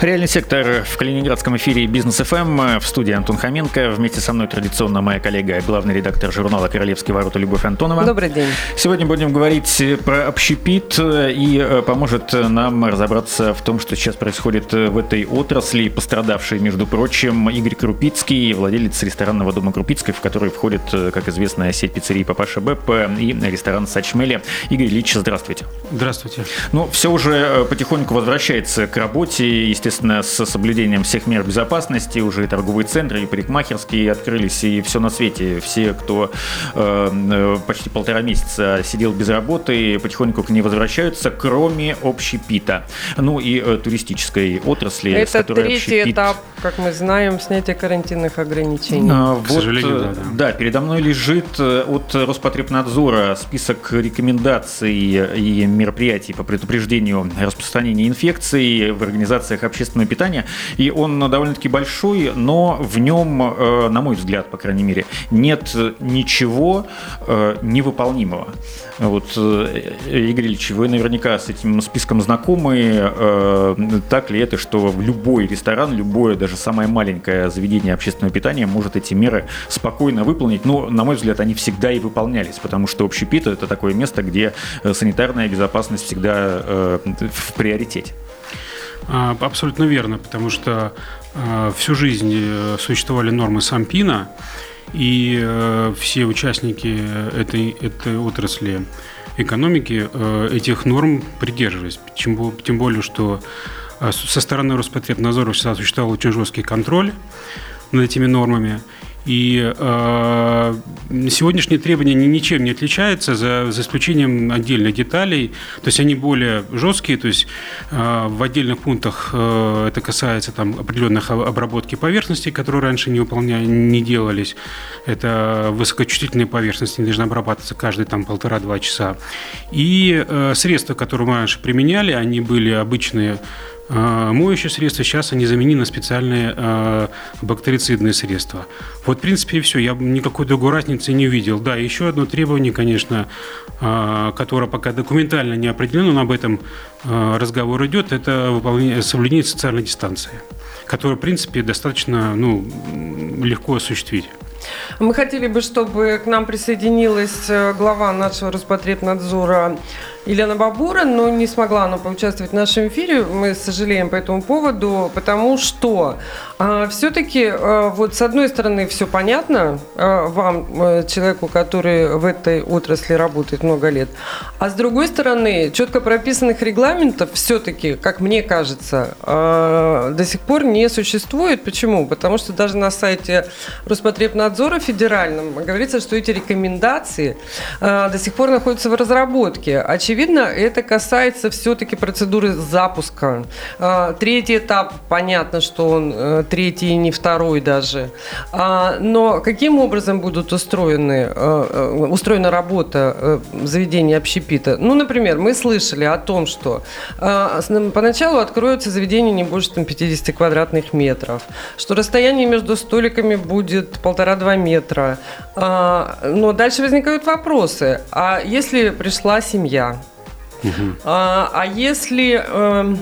Реальный сектор в Калининградском эфире Business FM. В студии Антон Хоменко. Вместе со мной традиционно моя коллега, главный редактор журнала «Королевские ворота» Любовь Антонова. Добрый день. Сегодня будем говорить про общепит и э, поможет нам разобраться в том, что сейчас происходит в этой отрасли, пострадавшей, между прочим, Игорь Крупицкий, владелец ресторанного дома Крупицких, в который входит, э, как известная сеть пиццерий Папаша Беппе и ресторан Сачмели. Игорь Ильич, здравствуйте. Здравствуйте. Ну, все уже э, потихоньку возвращается к работе, естественно, естественно, с соблюдением всех мер безопасности. Уже и торговые центры, и парикмахерские открылись, и все на свете. Все, кто э, э, почти полтора месяца сидел без работы, потихоньку к ней возвращаются, кроме общепита. Ну и э, туристической отрасли. Это третий общепит... этап, как мы знаем, снятия карантинных ограничений. А, вот, К сожалению, да, да. Да, передо мной лежит э, от Роспотребнадзора список рекомендаций и мероприятий по предупреждению распространения инфекции в организациях общественного общественное питание, и он довольно-таки большой, но в нем, э, на мой взгляд, по крайней мере, нет ничего э, невыполнимого. Вот, э, Игорь Ильич, вы наверняка с этим списком знакомы. Так ли это, что любой ресторан, любое, даже самое маленькое заведение общественного питания может эти меры спокойно выполнить? Но, на мой взгляд, они всегда и выполнялись, потому что общепит – это такое место, где санитарная безопасность всегда в приоритете. А, абсолютно верно, потому что а, всю жизнь э, существовали нормы Сампина, и э, все участники этой, этой отрасли экономики э, этих норм придерживались. Тем, более, что со стороны Роспотребнадзора всегда существовал очень жесткий контроль над этими нормами. И э, сегодняшние требования ничем не отличаются, за, за исключением отдельных деталей. То есть они более жесткие, то есть э, в отдельных пунктах э, это касается там, определенных обработки поверхностей, которые раньше не, выполняли, не делались. Это высокочувствительные поверхности, должны обрабатываться каждые там полтора-два часа. И э, средства, которые мы раньше применяли, они были обычные моющие средства, сейчас они заменены на специальные э, бактерицидные средства. Вот, в принципе, и все. Я никакой другой разницы не увидел. Да, еще одно требование, конечно, э, которое пока документально не определено, но об этом э, разговор идет, это выполнение, соблюдение социальной дистанции, которое, в принципе, достаточно ну, легко осуществить. Мы хотели бы, чтобы к нам присоединилась глава нашего Роспотребнадзора Елена Бабура, но не смогла она поучаствовать в нашем эфире. Мы сожалеем по этому поводу, потому что а, все-таки а, вот с одной стороны все понятно а, вам, а, человеку, который в этой отрасли работает много лет, а с другой стороны четко прописанных регламентов все-таки, как мне кажется, а, до сих пор не существует. Почему? Потому что даже на сайте Роспотребнадзора федеральном говорится, что эти рекомендации а, до сих пор находятся в разработке. Очевидно, очевидно, это касается все-таки процедуры запуска. А, третий этап, понятно, что он э, третий, не второй даже. А, но каким образом будут устроены, э, э, устроена работа заведения общепита? Ну, например, мы слышали о том, что поначалу откроется заведение не больше там, 50 квадратных метров, что расстояние между столиками будет полтора-два метра. А, но дальше возникают вопросы. А если пришла семья, а, а если... Эм,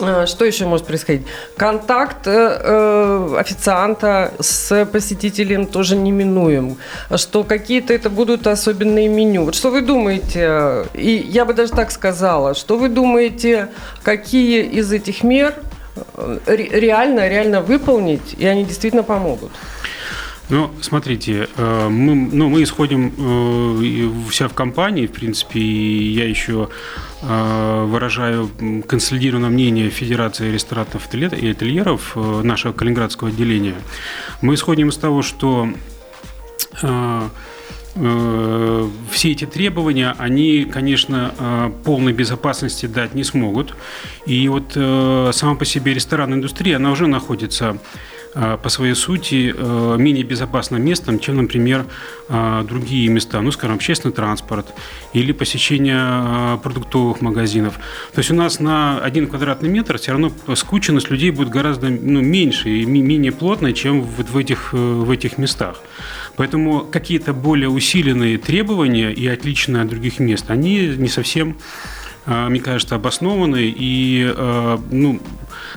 э, что еще может происходить? Контакт э, э, официанта с посетителем тоже неминуем. Что какие-то это будут особенные меню. Вот что вы думаете, и я бы даже так сказала, что вы думаете, какие из этих мер э, реально, реально выполнить, и они действительно помогут? Ну, смотрите, э, мы, ну, мы исходим э, вся в компании, в принципе, и я еще э, выражаю консолидированное мнение Федерации ресторатов и ательеров нашего калининградского отделения. Мы исходим из того, что все эти требования, они, конечно, полной безопасности дать не смогут. И вот сама по себе ресторанная индустрия, она уже находится по своей сути э, менее безопасным местом, чем, например, э, другие места, ну, скажем, общественный транспорт или посещение продуктовых магазинов. То есть у нас на один квадратный метр все равно скученность людей будет гораздо ну, меньше и менее плотная, чем вот в этих, в этих местах. Поэтому какие-то более усиленные требования и отличные от других мест, они не совсем мне кажется, обоснованные и, ну,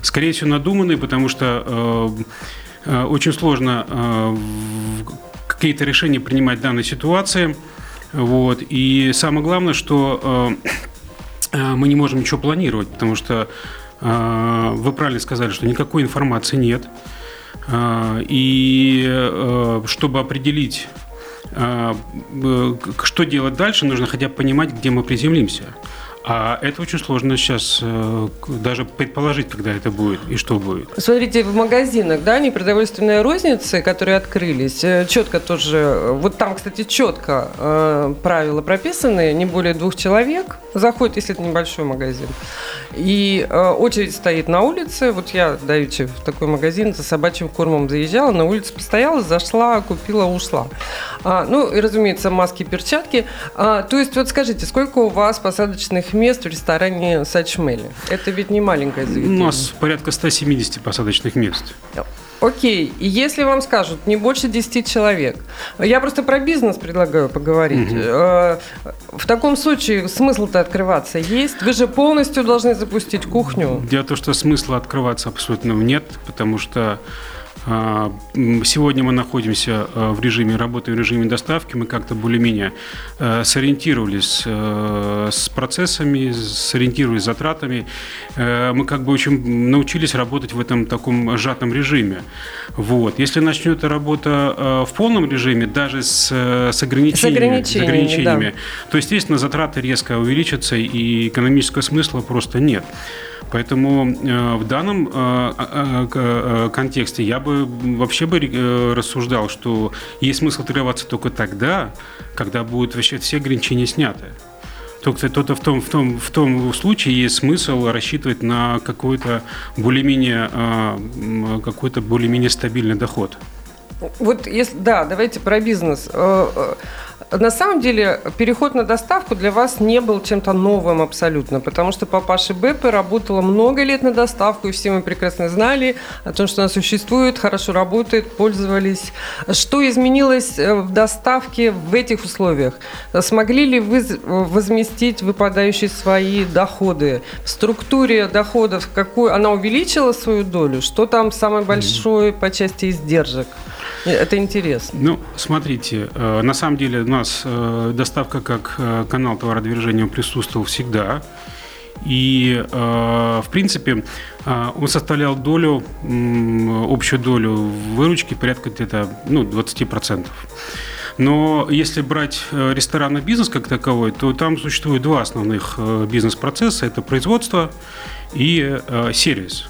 скорее всего, надуманные, потому что Э, очень сложно какие-то решения принимать в данной ситуации. Вот. И самое главное, что мы не можем ничего планировать, потому что вы правильно сказали, что никакой информации нет. И чтобы определить, что делать дальше, нужно хотя бы понимать, где мы приземлимся. А это очень сложно сейчас э, даже предположить, когда это будет и что будет. Смотрите, в магазинах, да, непродовольственные розницы, которые открылись, э, четко тоже, э, вот там, кстати, четко э, правила прописаны, не более двух человек заходит, если это небольшой магазин. И э, очередь стоит на улице. Вот я, давеча, в такой магазин за собачьим кормом заезжала, на улице постояла, зашла, купила, ушла. А, ну, и, разумеется, маски, перчатки. А, то есть, вот скажите, сколько у вас посадочных мест в ресторане Сачмели? Это ведь не маленькое заведение. У нас порядка 170 посадочных мест. Окей, и если вам скажут не больше 10 человек, я просто про бизнес предлагаю поговорить. Угу. В таком случае смысл-то открываться есть? Вы же полностью должны запустить кухню. Дело в том, что смысла открываться абсолютно нет, потому что сегодня мы находимся а, в режиме работы, в режиме доставки. Мы как-то более-менее а, сориентировались с процессами, сориентировались с затратами. Мы как бы очень научились работать в этом таком сжатом режиме. Вот. Если начнет работа в полном режиме, даже с, с ограничениями, с ограничениями, с ограничениями да. то, естественно, затраты резко увеличатся и экономического смысла просто нет. Поэтому э, в данном э, э, контексте я бы вообще бы рассуждал, что есть смысл тренироваться только тогда, когда будут вообще все ограничения сняты. Только, только в, том, в, том, в том случае есть смысл рассчитывать на какой-то более-менее, какой-то более-менее стабильный доход. Вот если, да, давайте про бизнес. На самом деле переход на доставку для вас не был чем-то новым абсолютно, потому что папаша Беппе работала много лет на доставку, и все мы прекрасно знали о том, что она существует, хорошо работает, пользовались. Что изменилось э, в доставке в этих условиях? Смогли ли вы возместить выпадающие свои доходы? В структуре доходов какую она увеличила свою долю? Что там самое большое по части издержек? Это интересно. Ну, смотрите, э, на самом деле у нас э, доставка как э, канал товародвижения присутствовал всегда. И, в принципе, он составлял долю, общую долю выручки порядка где-то ну, 20%. Но если брать ресторанный бизнес как таковой, то там существует два основных бизнес-процесса. Это производство и сервис.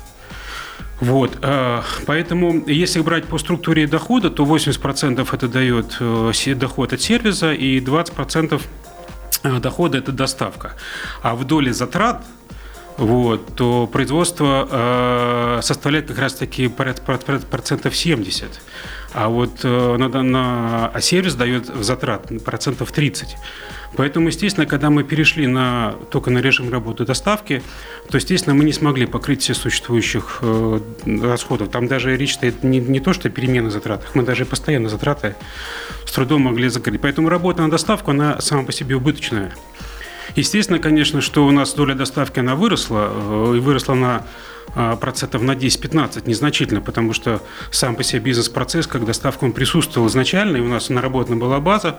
Вот, э, поэтому, если брать по структуре дохода, то 80% это дает э, доход от сервиса и 20% э, дохода это доставка. А в доле затрат вот, то производство э, составляет как раз-таки процентов 70. А вот э, на, на, а сервис дает затрат процентов 30. Поэтому, естественно, когда мы перешли на, только на режим работы доставки, то, естественно, мы не смогли покрыть все существующих э, расходов. Там даже речь стоит не, не то, что перемены затратах, мы даже постоянно затраты с трудом могли закрыть. Поэтому работа на доставку, она сама по себе убыточная. Естественно, конечно, что у нас доля доставки, она выросла, э, и выросла на процентов на 10-15 незначительно, потому что сам по себе бизнес-процесс, как доставка, он присутствовал изначально, и у нас наработана была база.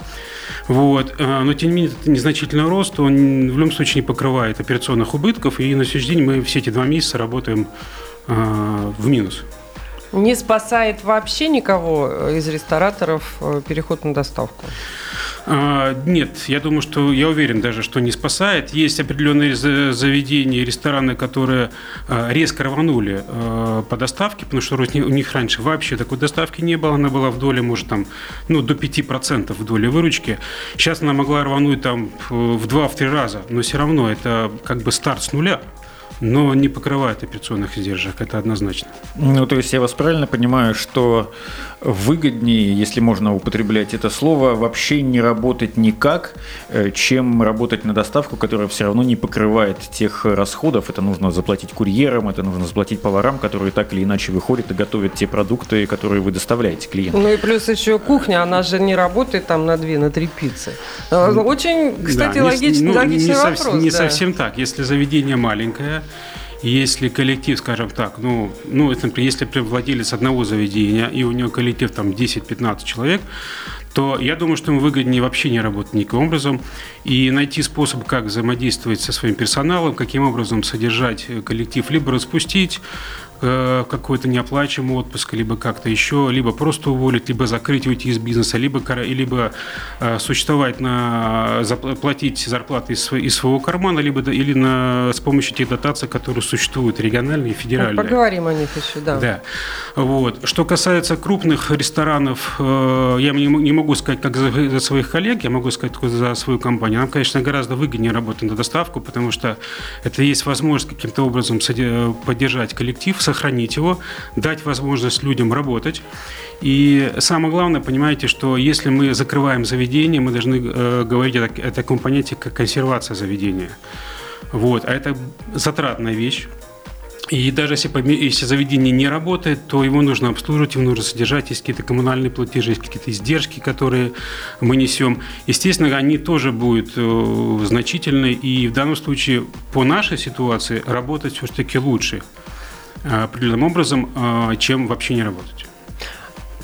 Вот. А, но, тем не менее, это незначительный рост, он в любом случае не покрывает операционных убытков, и на сегодняшний день мы все эти два месяца работаем а, в минус. Не спасает вообще никого из рестораторов э, переход на доставку? А, нет, я думаю, что я уверен даже, что не спасает. Есть определенные заведения, рестораны, которые а, резко рванули а, по доставке, потому что у них раньше вообще такой доставки не было. Она была в доле, может, там, ну, до 5% в доле выручки. Сейчас она могла рвануть там в 2-3 раза, но все равно это как бы старт с нуля. но не покрывает операционных издержек, это однозначно. Ну, то есть я вас правильно понимаю, что выгоднее, если можно употреблять это слово, вообще не работать никак, э, чем работать на доставку, которая все равно не покрывает тех расходов. Это нужно заплатить курьерам, это нужно заплатить поварам, которые так или иначе выходят и готовят те продукты, которые вы доставляете клиенту. Ну и плюс еще кухня, она же не работает там на две, на три пиццы. Э, очень, кстати, да, логичный, ну, логичный не вопрос. Сов, не да. совсем так. Если заведение маленькое, если коллектив, скажем так, ну, ну это, например, если владелец одного заведения, и у него коллектив там 10-15 человек, то я думаю, что ему выгоднее вообще не работать никаким образом и найти способ, как взаимодействовать со своим персоналом, каким образом содержать коллектив, либо распустить, какой-то неоплачиваемый отпуск, либо как-то еще, либо просто уволить, либо закрыть, уйти из бизнеса, либо, либо э, существовать на платить зарплаты из, из своего кармана, либо или на, с помощью тех дотаций, которые существуют, региональные и федеральные. Поговорим о них еще, да. Да. Вот. Что касается крупных ресторанов, э, я не, не могу сказать как за, за своих коллег, я могу сказать только за свою компанию. Нам, конечно, гораздо выгоднее работать на доставку, потому что это есть возможность каким-то образом поддержать коллектив, сохранить его, дать возможность людям работать. И самое главное, понимаете, что если мы закрываем заведение, мы должны э, говорить о, о таком понятии, как консервация заведения. Вот. А это затратная вещь. И даже если, если заведение не работает, то его нужно обслуживать, его нужно содержать, есть какие-то коммунальные платежи, есть какие-то издержки, которые мы несем. Естественно, они тоже будут э, значительны, и в данном случае по нашей ситуации работать все-таки лучше. Э, определенным образом, э, чем вообще не работать.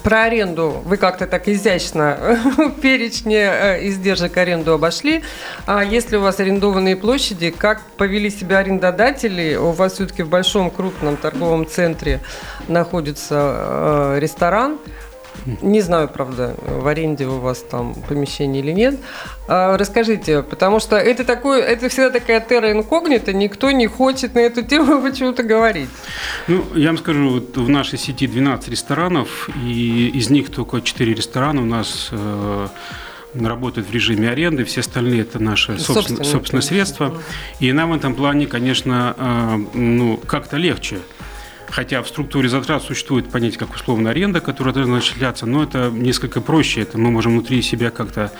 Про аренду вы как-то так изящно в перечне э, издержек аренду обошли. А если у вас арендованные площади, как повели себя арендодатели? У вас все-таки в большом крупном торговом центре находится ресторан – не знаю, правда, в аренде у вас там помещение или нет. А, расскажите, потому что это такое, это всегда такая терра инкогнита, никто не хочет на эту тему почему-то говорить. Ну, я вам скажу, вот в нашей сети 12 ресторанов, и из них только 4 ресторана у нас э, работают в режиме аренды, все остальные это наши собственные, собственные средства. И нам в этом плане, конечно, э, ну, как-то легче. Хотя в структуре затрат существует понятие как условная аренда, которая должна начисляться, но это несколько проще. Это мы можем внутри себя как-то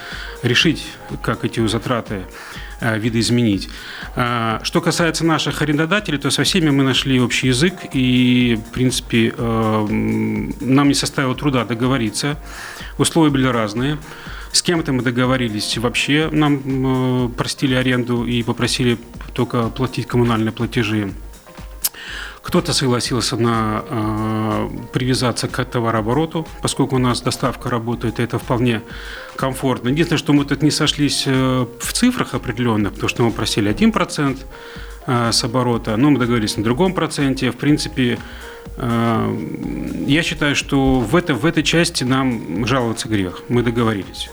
решить, как эти затраты э, видоизменить. Э, что касается наших арендодателей, то со всеми мы нашли общий язык, и, в принципе, э, нам не составило труда договориться. Условия были разные. С кем-то мы договорились вообще, нам простили аренду и попросили только платить коммунальные платежи кто-то согласился на э, привязаться к товарообороту, поскольку у нас доставка работает, и это вполне комфортно. Единственное, что мы тут не сошлись э, в цифрах определенных, потому что мы просили 1% э, с оборота, но мы договорились на другом проценте. В принципе, э, я считаю, что в, это, в этой части нам жаловаться грех. Мы договорились.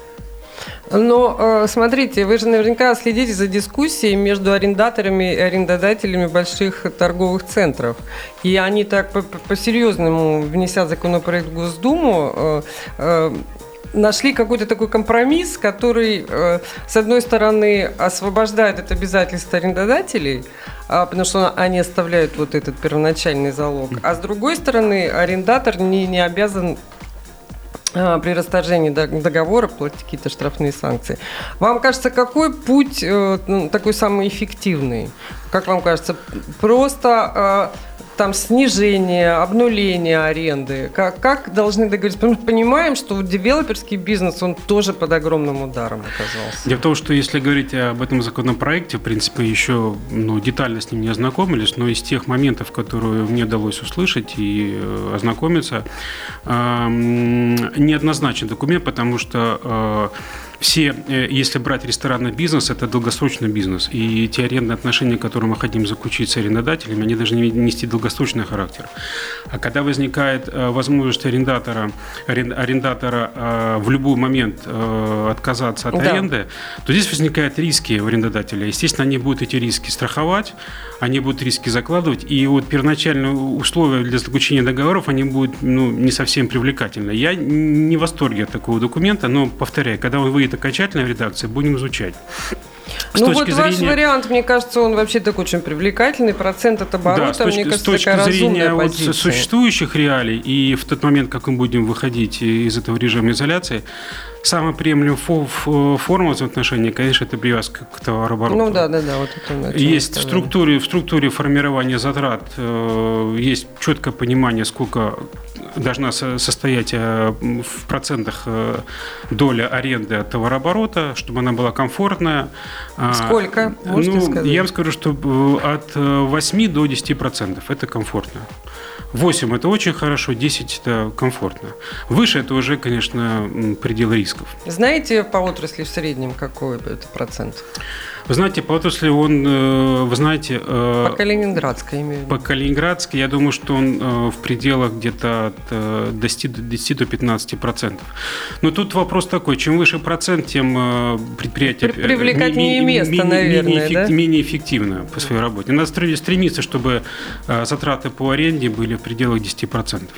Но э, смотрите, вы же наверняка следите за дискуссией между арендаторами и арендодателями больших торговых центров. И они так по-серьезному, внеся законопроект в Госдуму, э, э, нашли какой-то такой компромисс, который, с одной стороны, освобождает от обязательств арендодателей, а, потому что они оставляют вот этот первоначальный залог, а с другой стороны, арендатор не, не обязан при расторжении договора платить какие-то штрафные санкции. Вам кажется, какой путь э, ну, такой самый эффективный? Как вам кажется, просто э, там снижение, обнуление аренды? Как, как должны договориться? Потому что понимаем, что девелоперский бизнес, он тоже под огромным ударом оказался. Дело в том, что если говорить об этом законопроекте, в принципе, еще ну, детально с ним не ознакомились, но из тех моментов, которые мне удалось услышать и э, ознакомиться, э, неоднозначный документ, потому что э, все, э, если брать ресторанный бизнес, это долгосрочный бизнес. И те арендные отношения, которые мы хотим заключить с арендодателями, они должны нести долгосрочный характер. А когда возникает э, возможность арендатора, арендатора э, в любой момент отказаться от да. аренды, то здесь возникают риски у арендодателя. Естественно, они будут эти риски страховать, они будут риски закладывать, и вот первоначальные условия для заключения договоров, они будут ну, не совсем привлекательны. Я не в восторге от такого документа, но, повторяю, когда он выйдет окончательно в редакции, будем изучать. С ну вот зрения... ваш вариант, мне кажется, он вообще такой очень привлекательный. Процент от оборота, да, с точки, мне кажется, с точки зрения вот существующих реалий и в тот момент, как мы будем выходить из этого режима изоляции, самая приемлемая форма взаимоотношений, конечно, это привязка к товарообороту. Ну да, да, да. Вот это есть в структуре, в структуре формирования затрат э, есть четкое понимание, сколько должна состоять э, в процентах э, доля аренды от товарооборота, чтобы она была комфортная. А, Сколько? Можете ну, сказать? Я вам скажу, что от 8 до 10 процентов это комфортно. 8 это очень хорошо, 10 это комфортно. Выше это уже, конечно, предел рисков. Знаете по отрасли в среднем какой это процент? Вы знаете, по отрасли он, э, вы знаете... Э, по Калининградской имею По Калининградской, я думаю, что он э, в пределах где-то от 10 до 10 до 15 процентов. Но тут вопрос такой, чем выше процент, тем предприятие... Привлекательнее место, наверное, менее, да? менее эффективно по своей работе. Надо стремиться, чтобы затраты по аренде были в пределах 10 процентов.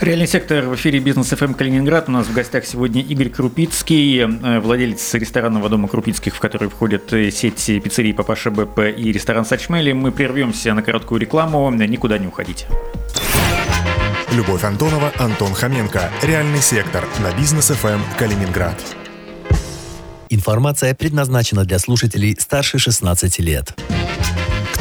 Реальный сектор в эфире Business FM Калининград. У нас в гостях сегодня Игорь Крупицкий, э, владелец ресторанного дома Крупицких, в который входят э, сеть пиццерий Папаша Беппе и ресторан Сачмели. Мы прервемся на короткую рекламу. Никуда не уходите. Любовь Антонова, Антон Хоменко. Реальный сектор на Business FM Калининград. Информация предназначена для слушателей старше 16 лет.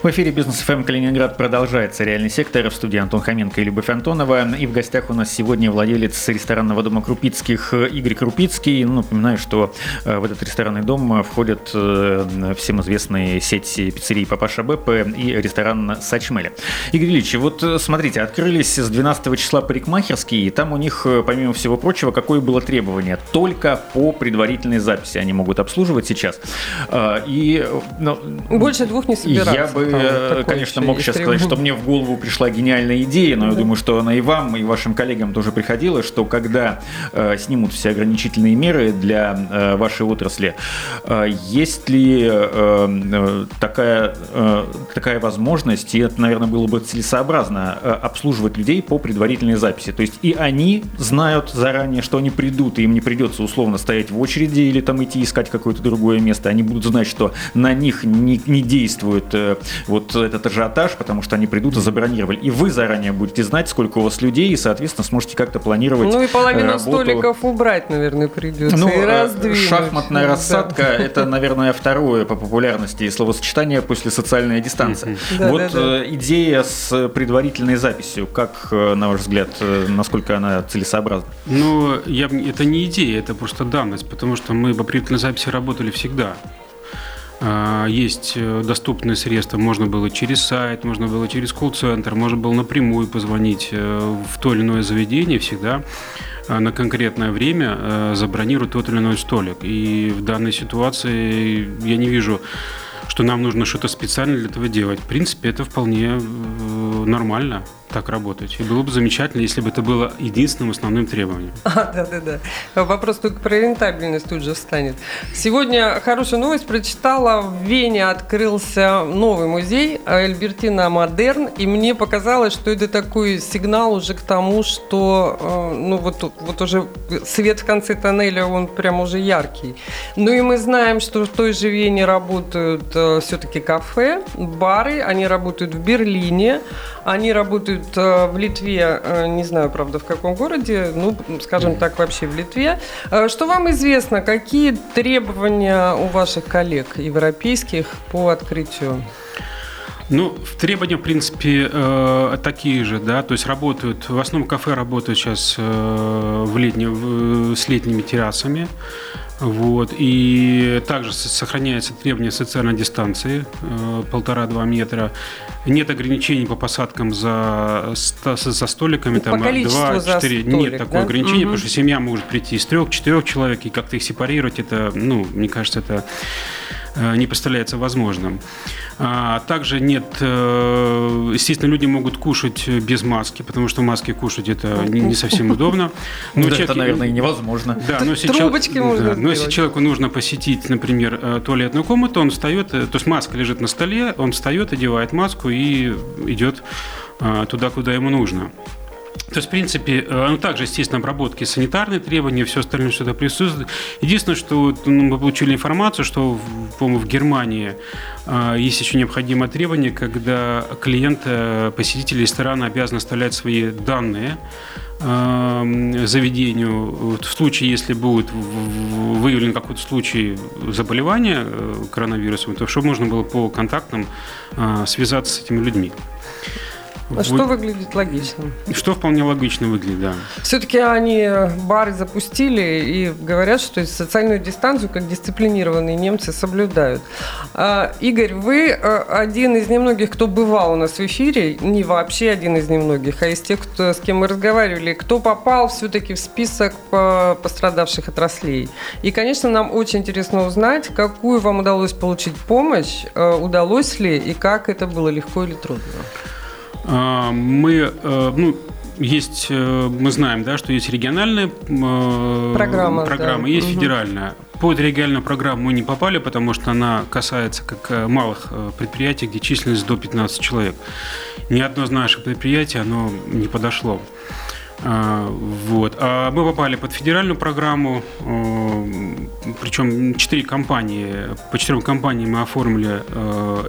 В эфире Бизнес ФМ Калининград продолжается реальный сектор в студии Антон Хоменко и Любовь Антонова. И в гостях у нас сегодня владелец ресторанного дома Крупицких Игорь Крупицкий. Ну, напоминаю, что э, в этот ресторанный дом входят э, всем известные сети пиццерий Папаша Беппе и ресторан Сачмеля. Игорь Ильич, вот э, смотрите, открылись с 12 числа парикмахерские, и там у них, помимо всего прочего, какое было требование? Только по предварительной записи они могут обслуживать сейчас. И, ну, Больше двух не собираться. Я бы бы, конечно, мог сейчас сказать, что мне в голову пришла гениальная идея, но я думаю, что она и вам, и вашим коллегам тоже приходила, что когда э, снимут все ограничительные меры для э, вашей отрасли, э, есть ли такая, такая возможность, и это, наверное, было бы целесообразно, обслуживать людей по предварительной записи. То есть и они знают заранее, что они придут, и им не придется условно стоять в очереди или там идти искать какое-то другое место. Они будут знать, что на них не, не действует вот этот ажиотаж, потому что они придут и забронировали. И вы заранее будете знать, сколько у вас людей, и, соответственно, сможете как-то планировать Ну и половину работу. столиков убрать, наверное, придется. Ну, и э, раздвинуть. шахматная ну, рассадка да. – это, наверное, второе по популярности словосочетание после социальной дистанции. Да, вот да, да. Э, идея с предварительной записью, как, э, на ваш взгляд, насколько она целесообразна? Ну, я, это не идея, это просто данность, потому что мы по предварительной записи работали всегда. А, есть э, доступные средства, можно было через сайт, можно было через колл-центр, можно было напрямую позвонить э, в то или иное заведение всегда э, на конкретное время забронировать тот или иной столик. И в данной ситуации я не вижу что нам нужно что-то специально для этого делать. В принципе, это вполне нормально так работать. И было бы замечательно, если бы это было единственным основным требованием. А, да, да, да. Вопрос только про рентабельность тут же встанет. Сегодня хорошую новость прочитала. В Вене открылся новый музей Альбертина Модерн, и мне показалось, что это такой сигнал уже к тому, что э, ну вот, вот уже свет в конце тоннеля, он прям уже яркий. Ну и мы знаем, что в той же Вене работают э, все-таки кафе, бары, они работают в Берлине, они работают э, в Литве, э, не знаю, правда, в каком городе, ну, скажем так, вообще в Литве. Э, что вам известно, какие требования у ваших коллег европейских по открытию? Ну, требования, в принципе, э, такие же, да, то есть работают, в основном кафе работают сейчас э, в летне, в, с летними террасами, вот. И также сохраняется требование социальной дистанции э, полтора-два метра. Нет ограничений по посадкам за, за столиками. Там, по два, четыре. Нет такого да? ограничения, угу. потому что семья может прийти из трех-четырех человек, и как-то их сепарировать, это, ну, мне кажется, это не представляется возможным. А также нет, естественно, люди могут кушать без маски, потому что маски кушать это не совсем удобно. Но да, человек, это, наверное, невозможно. Да, но если, Трубочки чел... можно да, но если человеку нужно посетить, например, туалетную комнату, он встает, то есть маска лежит на столе, он встает, одевает маску и идет туда, куда ему нужно. То есть, в принципе, ну, также, естественно, обработки санитарные требования, все остальное что-то присутствует. Единственное, что ну, мы получили информацию, что, по-моему, в Германии э, есть еще необходимое требование, когда клиент, э, посетитель ресторана обязан оставлять свои данные э, заведению в случае, если будет выявлен какой-то случай заболевания э, коронавирусом, то чтобы можно было по контактам э, связаться с этими людьми. А что выглядит логичным? Что вполне логично выглядит, да. Все-таки они бары запустили и говорят, что социальную дистанцию, как дисциплинированные немцы, соблюдают. А, Игорь, вы э, один из немногих, кто бывал у нас в эфире, не вообще один из немногих, а из тех, кто, с кем мы разговаривали, кто попал все-таки в список пострадавших отраслей. И, конечно, нам очень интересно узнать, какую вам удалось получить помощь, э, удалось ли и как это было легко или трудно. А, мы, э, ну, есть, э, мы знаем, да, что есть региональная э, программа, программа да. есть угу. федеральная. Под региональную программу мы не попали, потому что она касается как малых предприятий, где численность до 15 человек. Ни одно из наших предприятий оно не подошло. А, вот. А мы попали под федеральную программу, причем четыре компании, по четырем компаниям мы оформили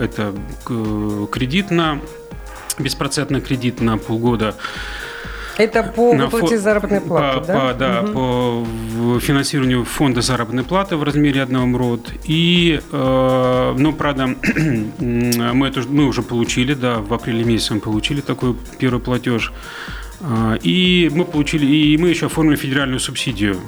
это кредит на беспроцентный кредит на полгода. Это по выплате фо... заработной платы, по, да? По, да, угу. по финансированию фонда заработной платы в размере одного МРОД. И, э, ну, правда, мы, это, мы уже получили, да, в апреле месяце мы получили такой первый платеж. Э, и мы получили, и мы еще оформили федеральную субсидию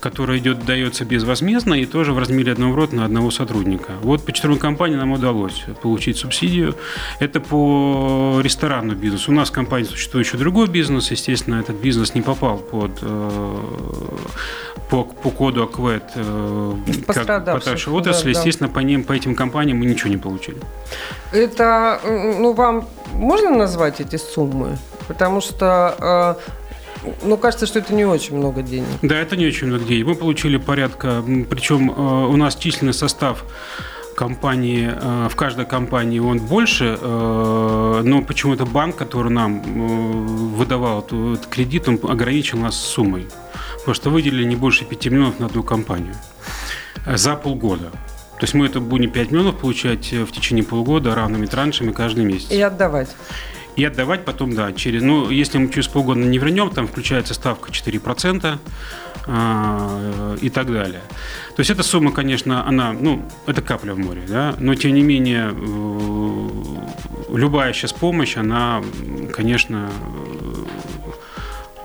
которая идет, дается безвозмездно и тоже в размере одного рота на одного сотрудника. Вот по четырем компаниям нам удалось получить субсидию. Это по ресторанному бизнесу. У нас в компании существует еще другой бизнес. Естественно, этот бизнес не попал под э, по, по коду АКВЭД э, как отрасли. Да, Естественно, да. по ним, по этим компаниям мы ничего не получили. Это, ну, вам можно назвать эти суммы? Потому что э, ну, кажется, что это не очень много денег. Да, это не очень много денег. Мы получили порядка, причем э, у нас численный состав компании, э, в каждой компании он больше, э, но почему-то банк, который нам выдавал этот кредит, он ограничил нас суммой. Потому что выделили не больше 5 миллионов на одну компанию за полгода. То есть мы это будем 5 миллионов получать в течение полугода равными траншами каждый месяц. И отдавать и отдавать потом, да, через, ну, если мы через полгода не вернем, там включается ставка 4% э, и так далее. То есть эта сумма, конечно, она, ну, это капля в море, да, но тем не менее э, любая сейчас помощь, она, конечно,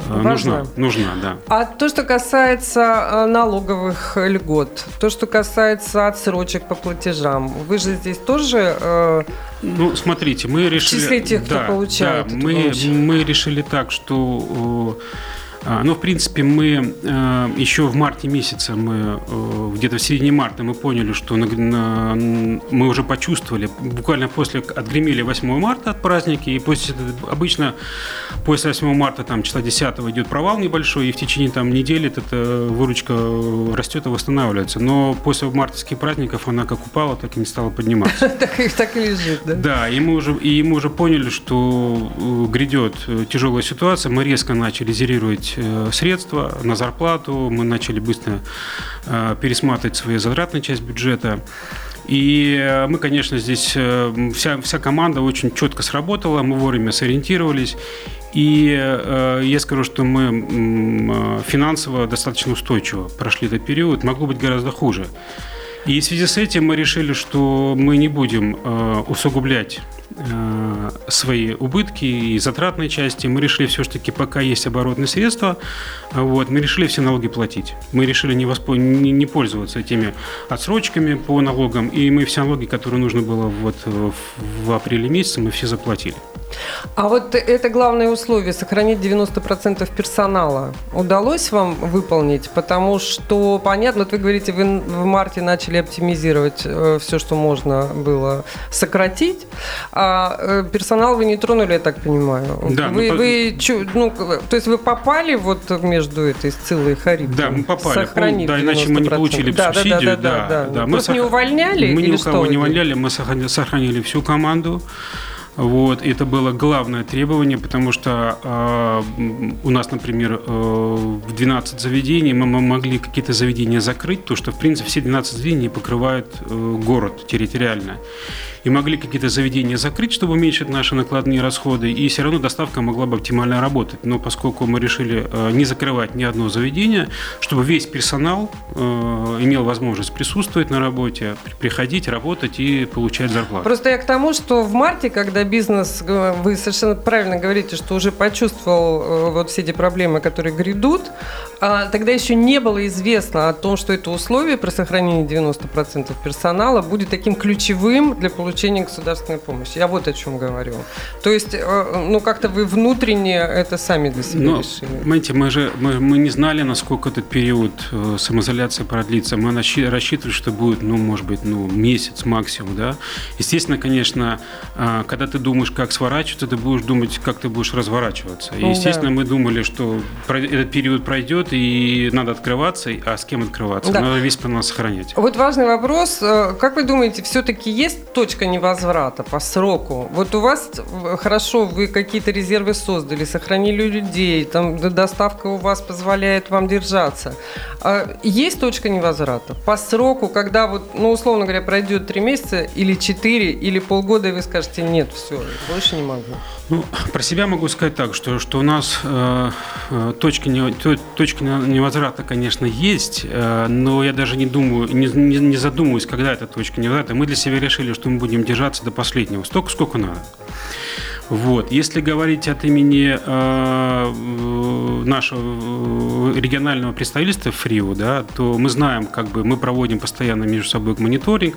Важно. Нужна, нужна, да. А то, что касается э, налоговых льгот, то, что касается отсрочек по платежам, вы же здесь тоже... Э, ну, смотрите, мы решили... В числе тех, кто да, получает да, мы, мы решили так, что... Э, а, ну, в принципе, мы э, еще в марте месяце, мы э, где-то в середине марта мы поняли, что мы уже почувствовали, буквально после, отгремели 8 марта от праздники, и после, обычно после 8 марта, там, числа 10 идет провал небольшой, и в течение там недели эта выручка растет и восстанавливается. Но после мартовских праздников она как упала, так и не стала подниматься. Так и лежит, да? Да, и мы уже, и мы уже поняли, что э, грядет тяжелая ситуация, мы резко начали зерировать выделять э, средства на зарплату, мы начали быстро э, пересматривать свои затратные часть бюджета. И э, мы, конечно, здесь вся, вся команда очень четко сработала, мы вовремя сориентировались. И я скажу, что мы финансово достаточно устойчиво прошли этот период, могло быть гораздо хуже. И в связи с этим мы решили, что мы не будем усугублять э, свои убытки и затратные части. Мы решили все-таки, пока есть оборотные средства, вот, мы решили все налоги платить. Мы решили не, воспо... не, пользоваться этими отсрочками по налогам, и мы все налоги, которые нужно было вот в, в апреле месяце, мы все заплатили. А вот это главное условие – сохранить 90% персонала. Удалось вам выполнить? Потому что, понятно, вот вы говорите, вы в марте начали оптимизировать э, все, что можно было сократить, а э, персонал вы не тронули, я так понимаю. Да, вы, вы, ну, то есть вы попали вот между этой Сциллой и Харибдой? Да, мы попали. Сохранив да, иначе мы не получили да, субсидию. Да, да, да. да, да, да. Мы Просто сох... не увольняли? Мы ни у кого не увольняли, мы сохранили всю команду. Вот, это было главное требование, потому что э, у нас, например, э, в 12 заведений мы могли какие-то заведения закрыть, то что, в принципе, все 12 заведений покрывают э, город территориально и могли какие-то заведения закрыть, чтобы уменьшить наши накладные расходы, и все равно доставка могла бы оптимально работать. Но поскольку мы решили э, не закрывать ни одно заведение, чтобы весь персонал э, имел возможность присутствовать на работе, приходить, работать и получать зарплату. Просто я к тому, что в марте, когда бизнес, э, вы совершенно правильно говорите, что уже почувствовал вот все эти проблемы, которые грядут, а тогда еще не было известно о том, что это условие про сохранение 90% персонала будет таким ключевым для получения получения государственной помощи. Я вот о чем говорю. То есть, э, ну, как-то вы внутренне это сами для себя Но, решили. Понимаете, мы же мы, мы не знали, насколько этот период э, самоизоляции продлится. Мы рассчитывали, что будет, ну, может быть, ну, месяц максимум, да. Естественно, конечно, э, когда ты думаешь, как сворачиваться, ты будешь думать, как ты будешь разворачиваться. И, естественно, да. мы думали, что этот период пройдет, и надо открываться, а с кем открываться? Да. Надо весь план сохранять. Вот важный вопрос. Как вы думаете, все-таки есть точка точка невозврата по сроку. Вот у вас хорошо, вы какие-то резервы создали, сохранили людей, там доставка у вас позволяет вам держаться. А есть точка невозврата по сроку, когда вот, ну, условно говоря, пройдет три месяца или четыре, или полгода, и вы скажете, нет, все, больше не могу. Ну, про себя могу сказать так, что, что у нас э, э точки, не, точки невозврата, конечно, есть, э, но я даже не думаю, не, не, не задумываюсь, когда эта точка невозврата. Мы для себя решили, что мы будем держаться до последнего, столько, сколько надо. Вот. Если говорить от имени э, нашего регионального представительства ФРИУ, да, то мы знаем, как бы мы проводим постоянно между собой мониторинг,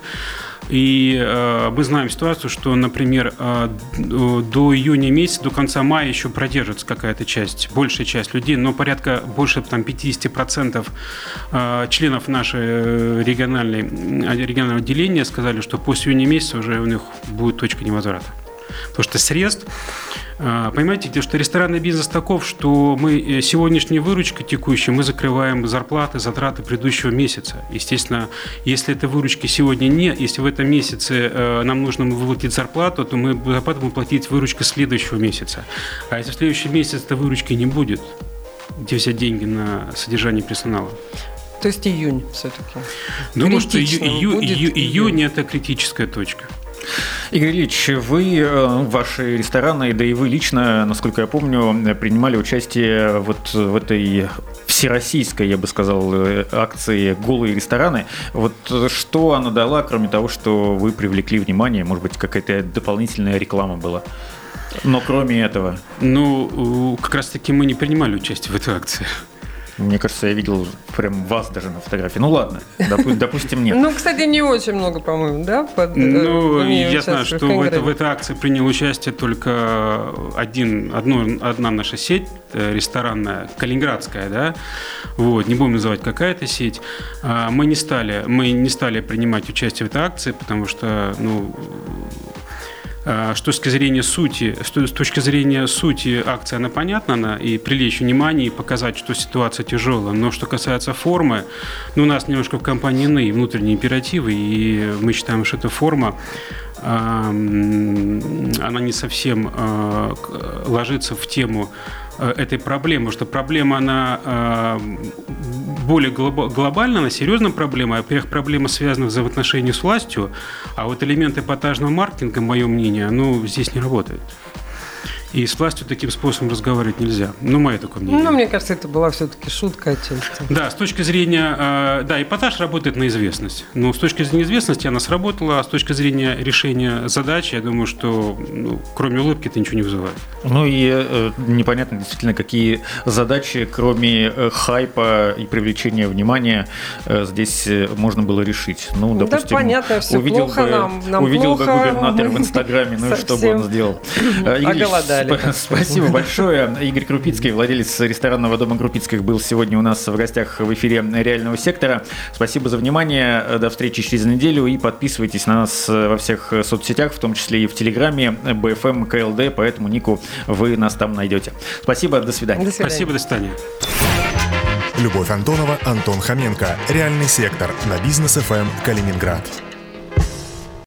и э, мы знаем ситуацию, что, например, э, до июня месяца, до конца мая еще продержится какая-то часть, большая часть людей, но порядка больше там, 50% э, членов нашей региональной, регионального отделения сказали, что после июня месяца уже у них будет точка невозврата. Потому что средств а, Понимаете, что ресторанный бизнес таков, что мы э, сегодняшней выручкой текущей мы закрываем зарплаты, затраты предыдущего месяца. Естественно, если этой выручки сегодня нет, если в этом месяце э, нам нужно выплатить зарплату, то мы зарплату будем платить выручка следующего месяца. А если в следующий месяц этой выручки не будет, где взять деньги на содержание персонала? То есть июнь все-таки. Думаю, что ию, ию, ию, июнь – это критическая точка. Игорь Ильич, вы, э, ваши рестораны, да и вы лично, насколько я помню, принимали участие вот в этой всероссийской, я бы сказал, э, акции «Голые рестораны». Вот что она дала, кроме того, что вы привлекли внимание, может быть, какая-то дополнительная реклама была? Но кроме этого. Ну, как раз таки мы не принимали участие в этой акции. Мне кажется, я видел прям вас даже на фотографии. Ну ладно, допустим, нет. Ну, кстати, не очень много, по-моему, да? Э, ну, я знаю, что в, это, в этой акции принял участие только один, одно, одна наша сеть э, ресторанная, калининградская, да, вот, не будем называть, какая это сеть. А, мы не стали, мы не стали принимать участие в этой акции, потому что, ну, с точки зрения сути, с точки зрения сути акция, она понятна, она и привлечь внимание, и показать, что ситуация тяжелая. Но что касается формы, ну, у нас немножко в компании иные внутренние императивы, и мы считаем, что эта форма она не совсем а, ложится в тему Э, этой проблемы, что проблема, она э, более глобальна, она серьезная проблема. Во-первых, проблема связана взаимоотношении с властью, а вот элемент эпатажного маркетинга, мое мнение, ну, здесь не работает. И с властью таким способом разговаривать нельзя. Ну, мое такое мнение. Ну, мне кажется, это была все-таки шутка отчасти. Да, с точки зрения... Э, да, эпатаж работает на известность. Но с точки зрения известности она сработала, а с точки зрения решения задачи, я думаю, что ну, кроме улыбки это ничего не вызывает. Ну и э, непонятно действительно, какие задачи, кроме э, хайпа и привлечения внимания, э, здесь э, можно было решить. Ну, допустим, да, понятно, все увидел плохо бы, нам, нам увидел плохо, бы губернатор в Инстаграме, ну и что бы он сделал? Э, Игорь, Сп- спасибо большое. Игорь Крупицкий, владелец ресторанного дома Крупицких, был сегодня у нас в гостях в эфире реального сектора. Спасибо за внимание. До встречи через неделю и подписывайтесь на нас во всех соцсетях, в том числе и в Телеграме BFM KLD, поэтому нику вы нас там найдете. Спасибо, до свидания. До свидания. Спасибо, до свидания. Любовь Антонова, Антон Хоменко. Реальный сектор на бизнес ФМ Калининград.